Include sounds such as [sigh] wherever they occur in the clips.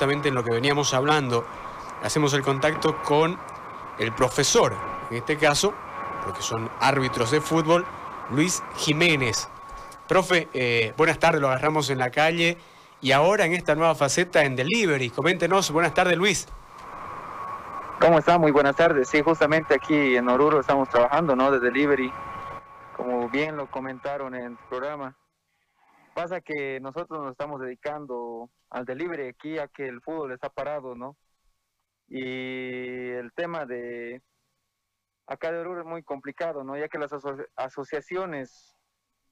justamente en lo que veníamos hablando, hacemos el contacto con el profesor, en este caso, porque son árbitros de fútbol, Luis Jiménez. Profe, eh, buenas tardes, lo agarramos en la calle y ahora en esta nueva faceta en Delivery. Coméntenos, buenas tardes Luis. ¿Cómo está? Muy buenas tardes. Sí, justamente aquí en Oruro estamos trabajando, ¿no? De Delivery, como bien lo comentaron en el programa. Pasa que nosotros nos estamos dedicando al delivery aquí a que el fútbol está parado, ¿no? Y el tema de acá de Oruro es muy complicado, ¿no? Ya que las asociaciones,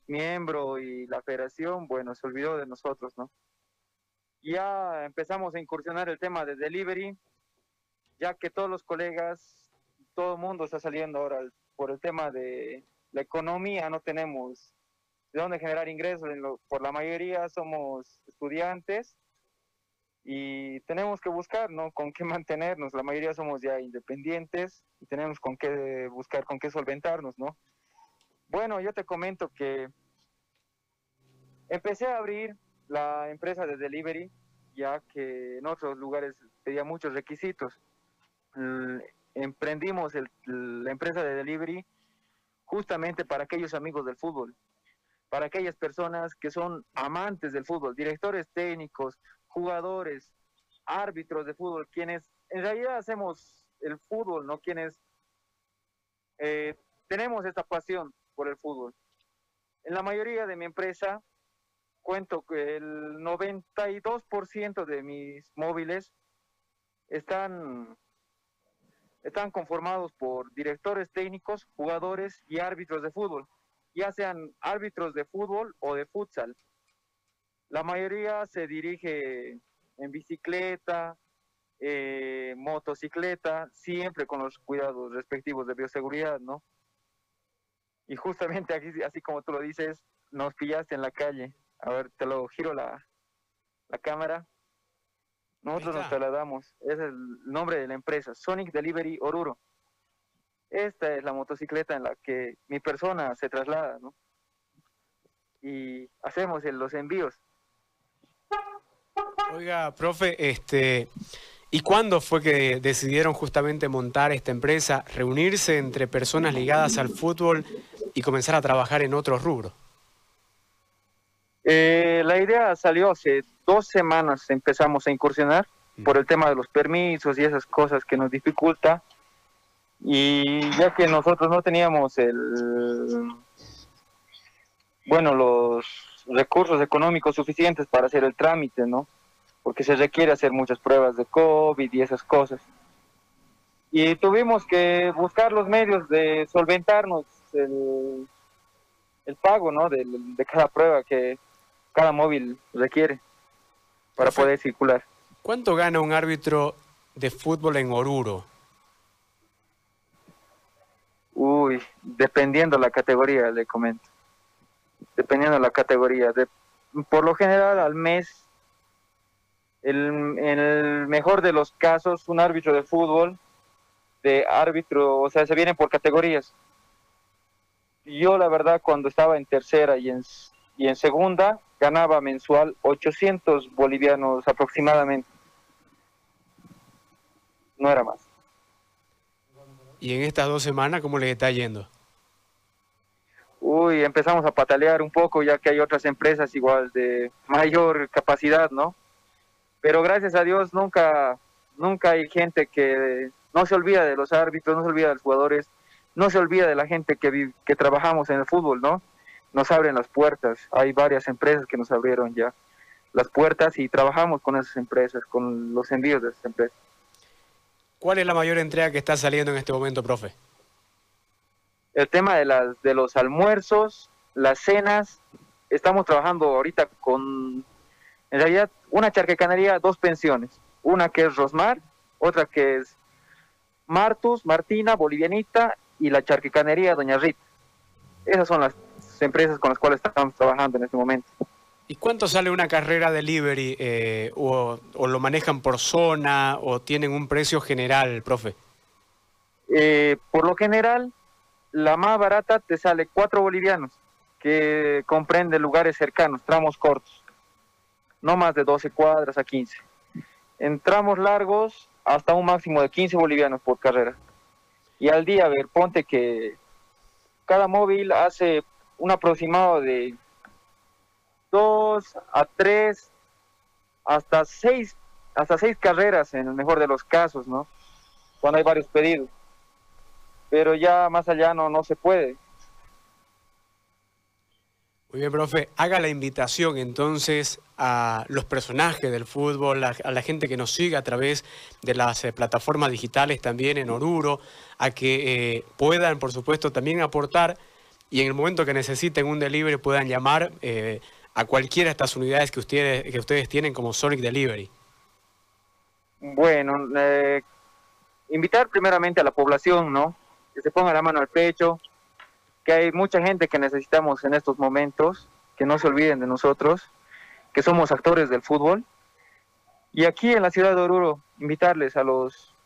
miembro y la federación, bueno, se olvidó de nosotros, ¿no? Ya empezamos a incursionar el tema de delivery, ya que todos los colegas, todo el mundo está saliendo ahora por el tema de la economía, no tenemos de dónde generar ingresos, por la mayoría somos estudiantes y tenemos que buscar, ¿no? Con qué [laughs] mantenernos, la mayoría somos ya independientes y tenemos con qué buscar, con qué solventarnos, ¿no? Bueno, yo te comento que empecé a abrir la empresa de delivery, ya que en otros lugares pedía muchos requisitos. Emprendimos la empresa de delivery justamente para aquellos amigos del fútbol, para aquellas personas que son amantes del fútbol, directores técnicos, jugadores, árbitros de fútbol, quienes en realidad hacemos el fútbol, ¿no? Quienes eh, tenemos esta pasión por el fútbol. En la mayoría de mi empresa cuento que el 92% de mis móviles están, están conformados por directores técnicos, jugadores y árbitros de fútbol ya sean árbitros de fútbol o de futsal. La mayoría se dirige en bicicleta, eh, motocicleta, siempre con los cuidados respectivos de bioseguridad, ¿no? Y justamente aquí, así como tú lo dices, nos pillaste en la calle. A ver, te lo giro la, la cámara. Nosotros nos trasladamos. Es el nombre de la empresa, Sonic Delivery Oruro esta es la motocicleta en la que mi persona se traslada, ¿no? Y hacemos los envíos. Oiga, profe, este, ¿y cuándo fue que decidieron justamente montar esta empresa, reunirse entre personas ligadas al fútbol y comenzar a trabajar en otros rubros? Eh, la idea salió hace dos semanas, empezamos a incursionar mm. por el tema de los permisos y esas cosas que nos dificulta y ya que nosotros no teníamos el bueno los recursos económicos suficientes para hacer el trámite no porque se requiere hacer muchas pruebas de covid y esas cosas. Y tuvimos que buscar los medios de solventarnos el, el pago no de, de cada prueba que cada móvil requiere para poder circular. ¿Cuánto gana un árbitro de fútbol en Oruro? Dependiendo la categoría, le comento. Dependiendo la categoría. De, por lo general, al mes, el, en el mejor de los casos, un árbitro de fútbol, de árbitro, o sea, se vienen por categorías. Yo, la verdad, cuando estaba en tercera y en, y en segunda, ganaba mensual 800 bolivianos aproximadamente. No era más. ¿Y en estas dos semanas cómo les está yendo? Uy, empezamos a patalear un poco ya que hay otras empresas igual de mayor capacidad, ¿no? Pero gracias a Dios nunca, nunca hay gente que no se olvida de los árbitros, no se olvida de los jugadores, no se olvida de la gente que, que trabajamos en el fútbol, ¿no? Nos abren las puertas. Hay varias empresas que nos abrieron ya las puertas y trabajamos con esas empresas, con los envíos de esas empresas. ¿Cuál es la mayor entrega que está saliendo en este momento, profe? El tema de, las, de los almuerzos, las cenas. Estamos trabajando ahorita con, en realidad, una charquecanería, dos pensiones. Una que es Rosmar, otra que es Martus, Martina, Bolivianita y la charquecanería Doña Rita. Esas son las empresas con las cuales estamos trabajando en este momento. ¿Y cuánto sale una carrera delivery? Eh, o, lo manejan por zona? ¿O tienen un precio general, profe? Eh, por lo general, la más barata te sale cuatro bolivianos, que comprende lugares cercanos, tramos cortos. No más de 12 cuadras a 15. en tramos largos hasta un máximo de 15 bolivianos por carrera. Y al día, a ver, ponte que cada móvil hace un aproximado de 2 a 3 hasta 6 hasta seis carreras en el mejor de los casos, ¿no? Cuando hay varios pedidos. Pero ya más allá no, no se puede. Muy bien, profe. Haga la invitación entonces a los personajes del fútbol, a, la gente que nos sigue a través de las eh, plataformas digitales también en Oruro, a que eh, puedan, por supuesto, también aportar y en el momento que necesiten un delivery puedan llamar eh, a cualquiera de estas unidades que ustedes, que ustedes tienen como Sonic Delivery. Bueno, invitar primeramente a la población, ¿no? Que se ponga la mano al pecho, que hay mucha gente que necesitamos en estos momentos, que no se olviden de nosotros, que somos actores del fútbol. Y aquí en la ciudad de Oruro, invitarles a los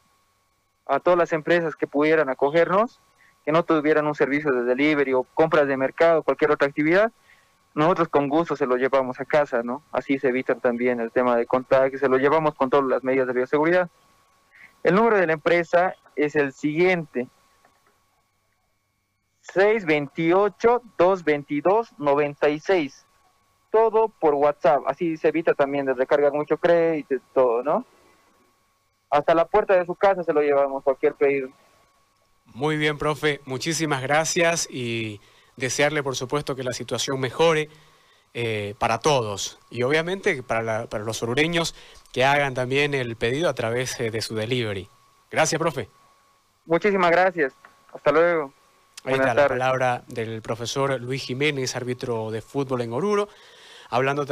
a todas las empresas que pudieran acogernos, que no tuvieran un servicio de delivery o compras de mercado, cualquier otra actividad, nosotros con gusto se lo llevamos a casa, ¿no? Así se evita también el tema de contagio, se lo llevamos con todas las medidas de bioseguridad. El número de la empresa es el siguiente, 628-222-96. Todo por WhatsApp. Así se evita también de recargar mucho crédito todo, ¿no? Hasta la puerta de su casa se lo llevamos, cualquier pedido. Muy bien, profe. Muchísimas gracias y desearle, por supuesto, que la situación mejore eh, para todos. Y obviamente para, para los orureños que hagan también el pedido a través eh, de su delivery. Gracias, profe. Muchísimas gracias. Hasta luego. Ahí está la palabra del profesor Luis Jiménez, árbitro de fútbol en Oruro, hablando también